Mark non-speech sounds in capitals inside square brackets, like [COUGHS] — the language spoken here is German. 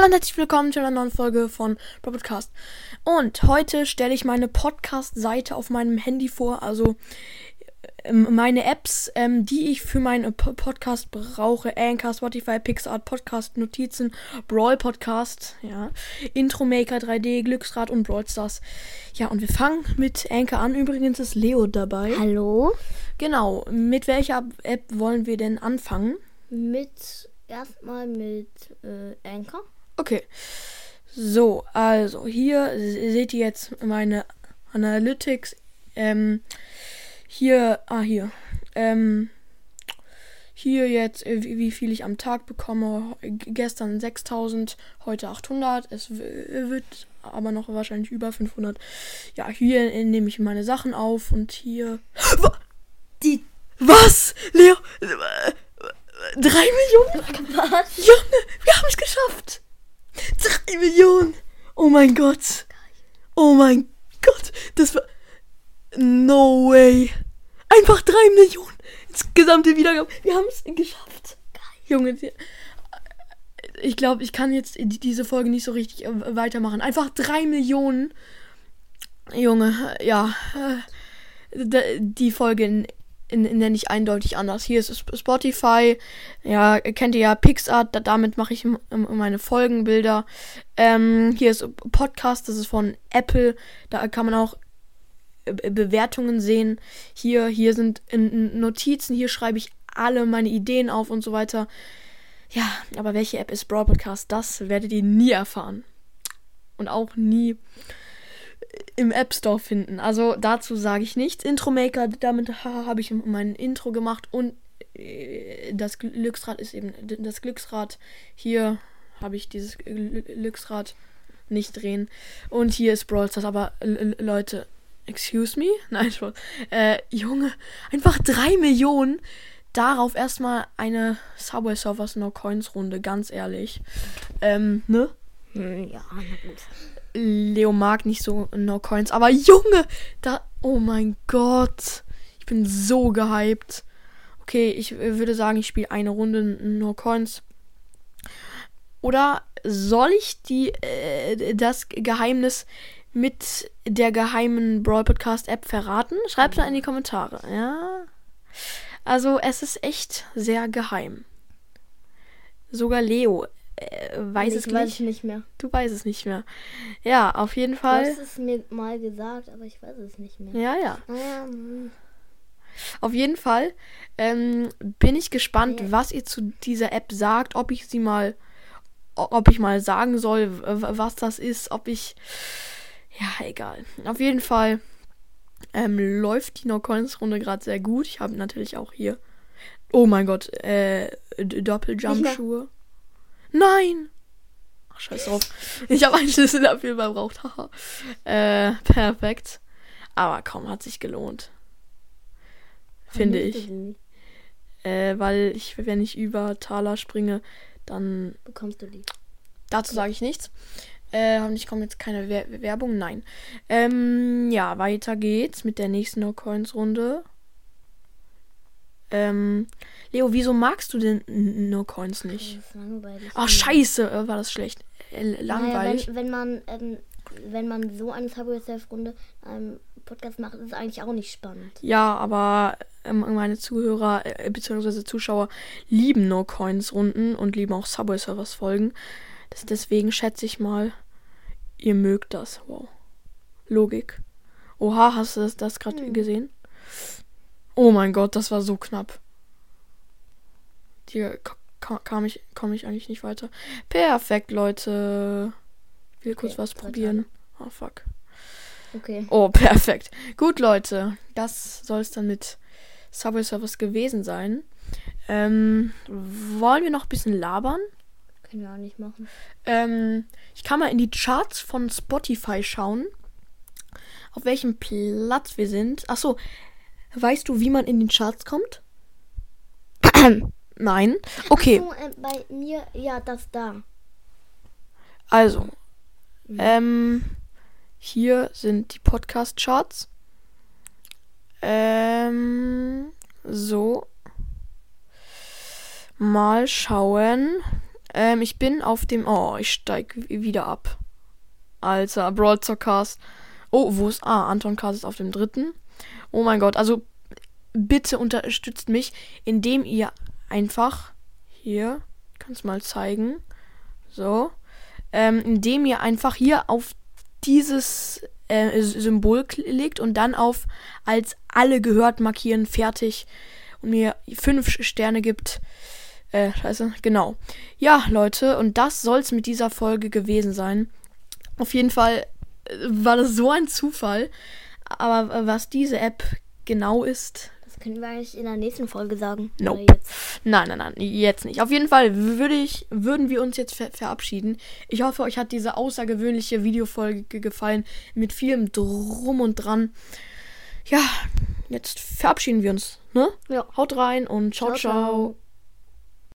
Hallo und herzlich willkommen zu einer neuen Folge von Podcast. Und heute stelle ich meine Podcast-Seite auf meinem Handy vor, also ähm, meine Apps, ähm, die ich für meinen Podcast brauche. Anchor, Spotify, Pixart, Podcast, Notizen, Brawl Podcast, ja, Intro Maker 3D, Glücksrad und Brawl Stars. Ja, und wir fangen mit Anchor an. Übrigens ist Leo dabei. Hallo. Genau, mit welcher App wollen wir denn anfangen? Mit erstmal mit äh, Anchor. Okay. So, also hier seht ihr jetzt meine Analytics. Ähm, hier, ah, hier. Ähm, hier jetzt, äh, wie, viel ich am Tag bekomme. Gestern 6000, heute 800. Es wird aber noch wahrscheinlich über 500. Ja, hier nehme ich meine Sachen auf und hier. [GASPS] Die. Was? Leo? Drei Millionen? Was? Junge, wir haben es geschafft. Millionen. Oh mein Gott. Oh mein Gott. Das war. No way. Einfach drei Millionen. Insgesamte Wiedergaben. Wir haben es geschafft. Junge. Ich glaube, ich kann jetzt diese Folge nicht so richtig äh, weitermachen. Einfach drei Millionen. Junge, ja. Die Folge nenne ich eindeutig anders. Hier ist Spotify. Ja, kennt ihr ja Pixart. Da, damit mache ich meine Folgenbilder. Ähm, hier ist Podcast. Das ist von Apple. Da kann man auch Bewertungen sehen. Hier, hier sind Notizen. Hier schreibe ich alle meine Ideen auf und so weiter. Ja, aber welche App ist Broad Podcast? Das werdet ihr nie erfahren. Und auch nie im App Store finden. Also dazu sage ich nichts. Intro Maker, damit habe ich mein Intro gemacht und äh, das Glücksrad ist eben das Glücksrad. Hier habe ich dieses Glücksrad nicht drehen. Und hier ist Brawl Stars. Aber Leute, excuse me? [LAUGHS] Nein, Spaß. Äh, Junge, einfach drei Millionen. Darauf erstmal eine Subway Surfers No Coins Runde, ganz ehrlich. Ähm, ne? Hm, ja, na gut. Leo mag nicht so No Coins. Aber Junge, da. Oh mein Gott. Ich bin so gehypt. Okay, ich würde sagen, ich spiele eine Runde No Coins. Oder soll ich die äh, das Geheimnis mit der geheimen Brawl Podcast App verraten? Schreibt es in die Kommentare. Ja. Also es ist echt sehr geheim. Sogar Leo weiß ich es weiß nicht. nicht mehr. Du weißt es nicht mehr. Ja, auf jeden Du Fall. hast es mir mal gesagt, aber ich weiß es nicht mehr. Ja, ja. Ah. Auf jeden Fall ähm, bin ich gespannt, Ja. was ihr zu dieser App sagt, ob ich sie mal, ob ich mal sagen soll, was das ist, ob ich, ja, egal. Auf jeden Fall ähm, läuft die No Coins Runde gerade sehr gut. Ich habe natürlich auch hier, oh mein Gott, äh, Doppeljump-Schuhe. Nein! Ach, scheiß drauf. Ich habe einen Schlüssel dafür verbraucht. [LAUGHS] Haha. äh, perfekt. Aber kaum hat sich gelohnt. Finde ich. Äh, weil ich, wenn ich über Taler springe, dann. Bekommst du die? Dazu sage ich nichts. Äh, und ich komme jetzt keine Wer Werbung. Nein. Ähm, ja, weiter geht's mit der nächsten No Coins Runde. Ähm, Leo, wieso magst du denn No Coins nicht? Das ist langweilig. Ach, scheiße, äh, war das schlecht. Äh, langweilig. Naja, wenn, wenn man ähm, wenn man so eine Subway Surf Runde einem Podcast macht, ist es eigentlich auch nicht spannend. Ja, aber ähm, meine Zuhörer äh, bzw. Zuschauer lieben No Coins Runden und lieben auch Subway Servers Folgen. Das, deswegen schätze ich mal, ihr mögt das. Wow. Logik. Oha, hast du das, das gerade Hm. gesehen? Oh mein Gott, das war so knapp. Hier ka- ka- kam ich, komme ich eigentlich nicht weiter. Perfekt, Leute. Ich will kurz Okay, was probieren. Oh fuck. Okay. Oh, [LAUGHS] perfekt. Gut, Leute. Das soll es dann mit Subway Surfers gewesen sein. Ähm, wollen wir noch ein bisschen labern? Können wir auch nicht machen. Ähm, ich kann mal in die Charts von Spotify schauen. Auf welchem Platz wir sind. Achso, weißt du, wie man in den Charts kommt? [COUGHS] Nein. Okay, so, äh, bei mir, ja, das da. also. Ähm, hier sind die Podcast-Charts. Ähm, so. Mal schauen. Ähm, ich bin auf dem. Oh, ich steig wieder ab. Alter, Brawl Cast. Oh, wo ist. Ah, Anton Cast ist auf dem dritten. Oh mein Gott, also bitte unterstützt mich, indem ihr einfach. Hier, kann es mal zeigen. So. Ähm, indem ihr einfach hier auf dieses äh, Symbol klickt und dann auf als alle gehört markieren, fertig und mir fünf Sterne gibt. Äh, scheiße, genau. Ja, Leute, und das soll es mit dieser Folge gewesen sein. Auf jeden Fall äh, war das so ein Zufall. Aber äh, was diese App genau ist, Das können wir eigentlich in der nächsten Folge sagen. Nope. Nein, nein, nein, jetzt nicht. Auf jeden Fall würde ich, würden wir uns jetzt ver verabschieden. Ich hoffe, euch hat diese außergewöhnliche Videofolge ge- gefallen. Mit vielem Drum und Dran. Ja, jetzt verabschieden wir uns, ne? Ja. Haut rein und ciao, Ciao, ciao. ciao.